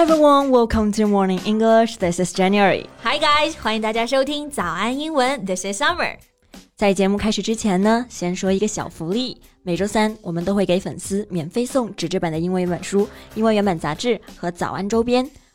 everyone, welcome to Morning English. This is January. Hi guys，欢迎大家收听早安英文。This is Summer。在节目开始之前呢，先说一个小福利。每周三我们都会给粉丝免费送纸质版的英文原版书、英文原版杂志和早安周边。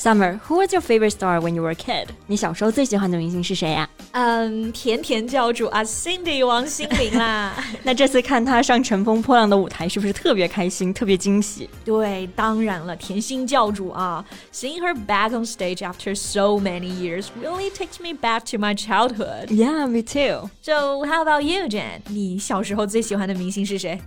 ！Summer, who was your favorite star when you were a kid? 你小时候最喜欢的明星是谁呀？嗯，甜甜教主啊，Cindy 王心凌啦。那这次看她上《乘风破浪的舞台》，是不是特别开心、特别惊喜？对，当然了，甜心教主啊，Seeing her back on stage after so many years really takes me back to my childhood. Yeah, me too. So how about you, Jen? 你小时候最喜欢的明星是谁？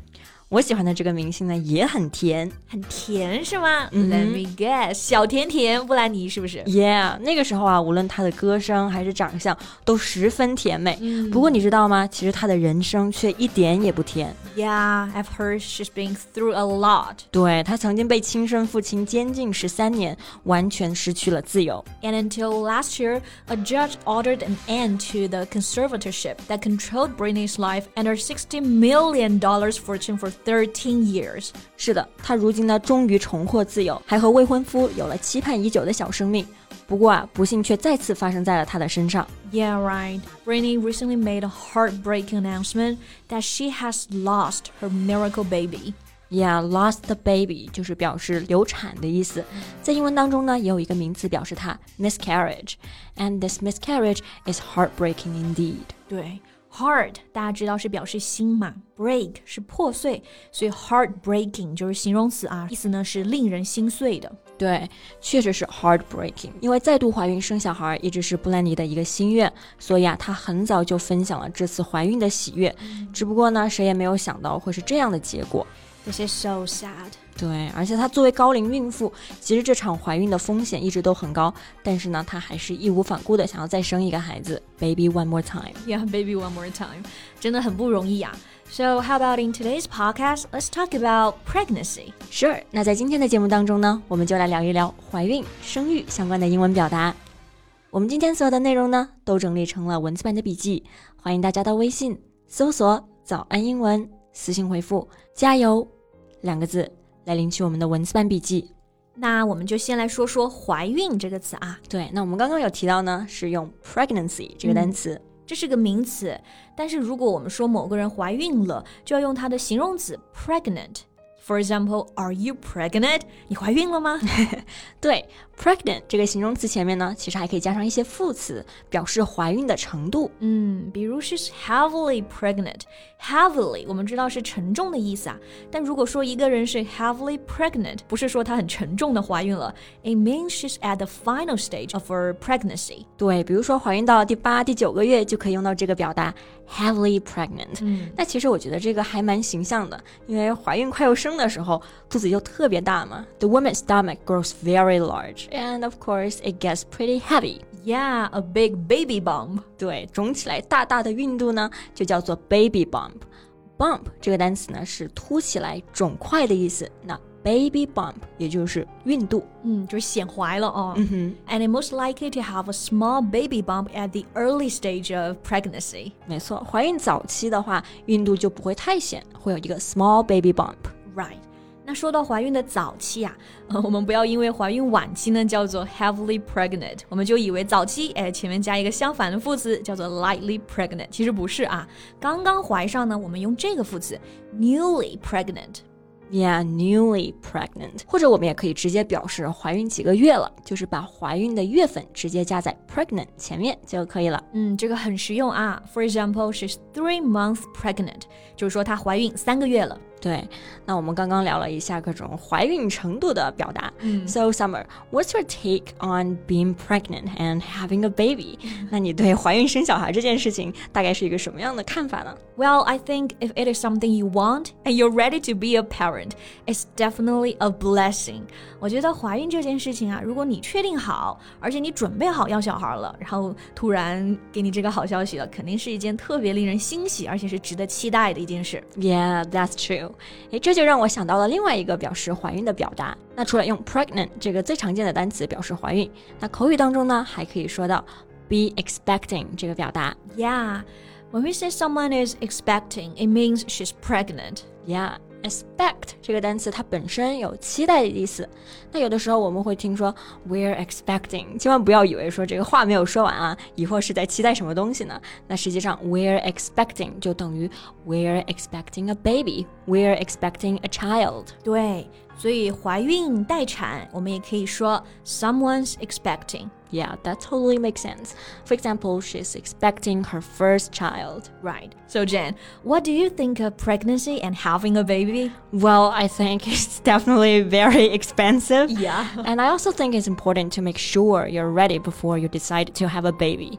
我喜欢的这个明星呢也很甜，很甜是吗、嗯、？Let me guess，小甜甜布兰妮是不是？Yeah，那个时候啊，无论她的歌声还是长相都十分甜美。嗯、不过你知道吗？其实她的人生却一点也不甜。Yeah，I've heard she's been through a lot。对，她曾经被亲生父亲监禁十三年，完全失去了自由。And until last year, a judge ordered an end to the conservatorship that controlled Britney's life and her sixty million dollars fortune for Thirteen years，是的，她如今呢终于重获自由，还和未婚夫有了期盼已久的小生命。不过啊，不幸却再次发生在了她的身上。Yeah, right. Britney recently made a heartbreaking announcement that she has lost her miracle baby. Yeah, lost the baby 就是表示流产的意思。在英文当中呢，也有一个名词表示它 miscarriage，and this miscarriage is heartbreaking indeed. 对。 Heart 大家知道是表示心嘛，break 是破碎，所以 heartbreaking 就是形容词啊，意思呢是令人心碎的。对，确实是 heartbreaking。因为再度怀孕生小孩一直是布兰妮的一个心愿，所以啊，她很早就分享了这次怀孕的喜悦。只不过呢，谁也没有想到会是这样的结果。This is so sad. 对，而且她作为高龄孕妇，其实这场怀孕的风险一直都很高，但是呢，她还是义无反顾的想要再生一个孩子，baby one more time。Yeah, baby one more time，真的很不容易啊。So how about in today's podcast, let's talk about pregnancy? Sure。那在今天的节目当中呢，我们就来聊一聊怀孕、生育相关的英文表达。我们今天所有的内容呢，都整理成了文字版的笔记，欢迎大家到微信搜索“早安英文”，私信回复“加油”两个字。来领取我们的文字版笔记。那我们就先来说说怀孕这个词啊。对，那我们刚刚有提到呢，是用 pregnancy 这个单词，这是个名词。但是如果我们说某个人怀孕了，就要用它的形容词 pregnant。For example, are you pregnant？你怀孕了吗？对，pregnant 这个形容词前面呢，其实还可以加上一些副词，表示怀孕的程度。嗯，比如 she's heavily pregnant。heavily 我们知道是沉重的意思啊，但如果说一个人是 heavily pregnant，不是说她很沉重的怀孕了，it means she's at the final stage of her pregnancy。对，比如说怀孕到第八、第九个月就可以用到这个表达 heavily pregnant。嗯，那其实我觉得这个还蛮形象的，因为怀孕快要生的时候，肚子就特别大嘛。The woman's stomach grows very large, and of course, it gets pretty heavy. Yeah, a big baby bump. 对，肿起来大大的孕肚呢，就叫做 baby bump. Bump 这个单词呢是凸起来、肿块的意思。那 baby bump 也就是孕肚，嗯，就是显怀了哦。嗯哼，and it most likely to have a small baby bump at the early stage of pregnancy。没错，怀孕早期的话，孕肚就不会太显，会有一个 small baby bump。 Right。那说到怀孕的早期啊，呃，我们不要因为怀孕晚期呢叫做 heavily pregnant，我们就以为早期，哎，前面加一个相反的副词叫做 lightly pregnant，其实不是啊，刚刚怀上呢，我们用这个副词 newly pregnant。Yeah, newly pregnant，或者我们也可以直接表示怀孕几个月了，就是把怀孕的月份直接加在 pregnant 前面就可以了。嗯，这个很实用啊。For example, she's three months pregnant，就是说她怀孕三个月了。对，那我们刚刚聊了一下各种怀孕程度的表达。嗯 So Summer, what's your take on being pregnant and having a baby？那你对怀孕生小孩这件事情大概是一个什么样的看法呢？ Well, I think if it is something you want and you're ready to be a parent, it's definitely a blessing. 我觉得怀孕这件事情啊，如果你确定好，而且你准备好要小孩了，然后突然给你这个好消息了，肯定是一件特别令人欣喜，而且是值得期待的一件事。 Yeah, that's true. 诶，这就让我想到了另外一个表示怀孕的表达。那除了用 pregnant 这个最常见的单词表示怀孕，那口语当中呢，还可以说到 be expecting 这个表达。Yeah, when we say someone is expecting, it means she's pregnant. Yeah, expect 这个单词它本身有期待的意思。那有的时候我们会听说 we're expecting，千万不要以为说这个话没有说完啊，疑惑是在期待什么东西呢？那实际上 we're expecting 就等于 we're expecting a baby，we're expecting a child。对，所以怀孕待产，我们也可以说 someone's expecting. Yeah, that totally makes sense. For example, she's expecting her first child. Right. So Jen, what do you think of pregnancy and having a baby? Well, I think it's definitely very expensive. Yeah. And I also think it's important to make sure you're ready before you decide to have a baby,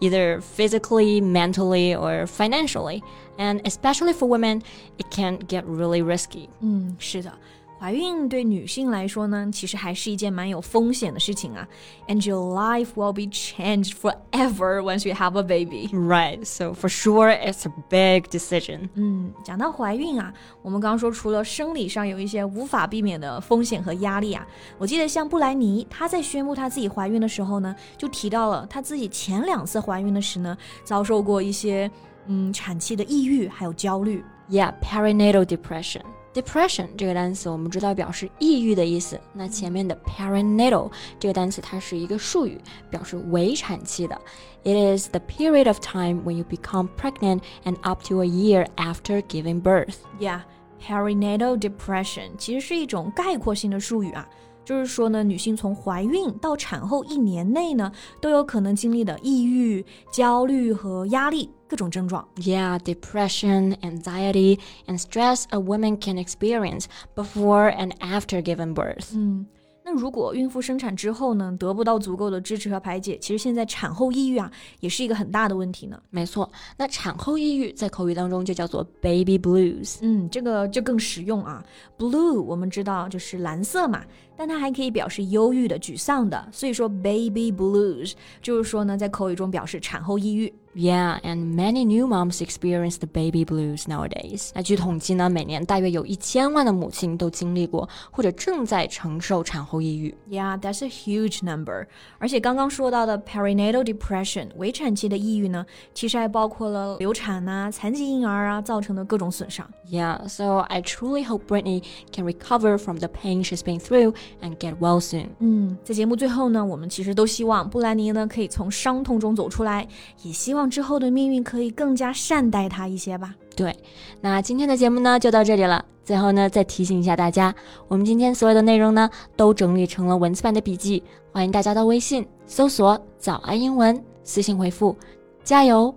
either physically, mentally, or financially. And especially for women, it can get really risky. 嗯，是的， 怀孕对女性来说呢，其实还是一件蛮有风险的事情啊。And your life will be changed forever once you have a baby. Right, so for sure, it's a big decision. 嗯，讲到怀孕啊，我们刚刚说除了生理上有一些无法避免的风险和压力啊，我记得像布莱尼，她在宣布她自己怀孕的时候呢，就提到了她自己前两次怀孕的时呢，遭受过一些嗯产期的抑郁还有焦虑。Yeah, perinatal depression. Depression 这个单词我们知道表示抑郁的意思，那前面的 perinatal 这个单词它是一个术语，表示围产期的。It is the period of time when you become pregnant and up to a year after giving birth. Yeah, perinatal depression 其实是一种概括性的术语啊， 就是说呢，女性从怀孕到产后一年内呢，都有可能经历的抑郁、焦虑和压力各种症状。Yeah, depression, anxiety, and stress a woman can experience before and after giving birth. 嗯，那如果孕妇生产之后呢，得不到足够的支持和排解，其实现在产后抑郁啊，也是一个很大的问题呢。没错，那产后抑郁在口语当中就叫做 baby blues。嗯，这个就更实用啊。Blue 我们知道就是蓝色嘛，但它还可以表示忧郁的、沮丧的，所以说 baby blues 就是说呢，在口语中表示产后抑郁。 Yeah, and many new moms experience the baby blues nowadays. 那据统计呢，每年大约有一千万的母亲都经历过或者正在承受产后抑郁。 Yeah, that's a huge number. 而且刚刚说到的 perinatal depression 围产期的抑郁呢，其实还包括了流产呐、残疾婴儿啊造成的各种损伤。 Yeah, so I truly hope Brittany can recover from the pain she's been through and get well soon. 嗯，在节目最后呢，我们其实都希望布兰妮呢可以从伤痛中走出来，也希望之后的命运可以更加善待她一些吧。对，那今天的节目呢就到这里了。最后呢，再提醒一下大家，我们今天所有的内容呢都整理成了文字版的笔记，欢迎大家到微信搜索“早安英文”，私信回复“加油”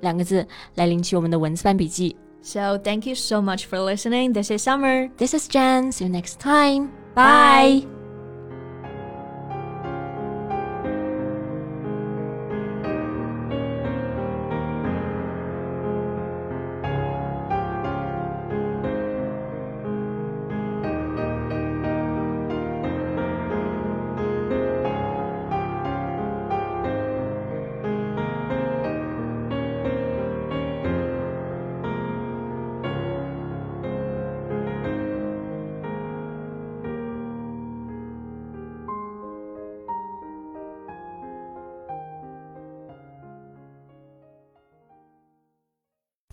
两个字来领取我们的文字版笔记。So thank you so much for listening. This is Summer. This is Jen. See you next time. Bye. Bye.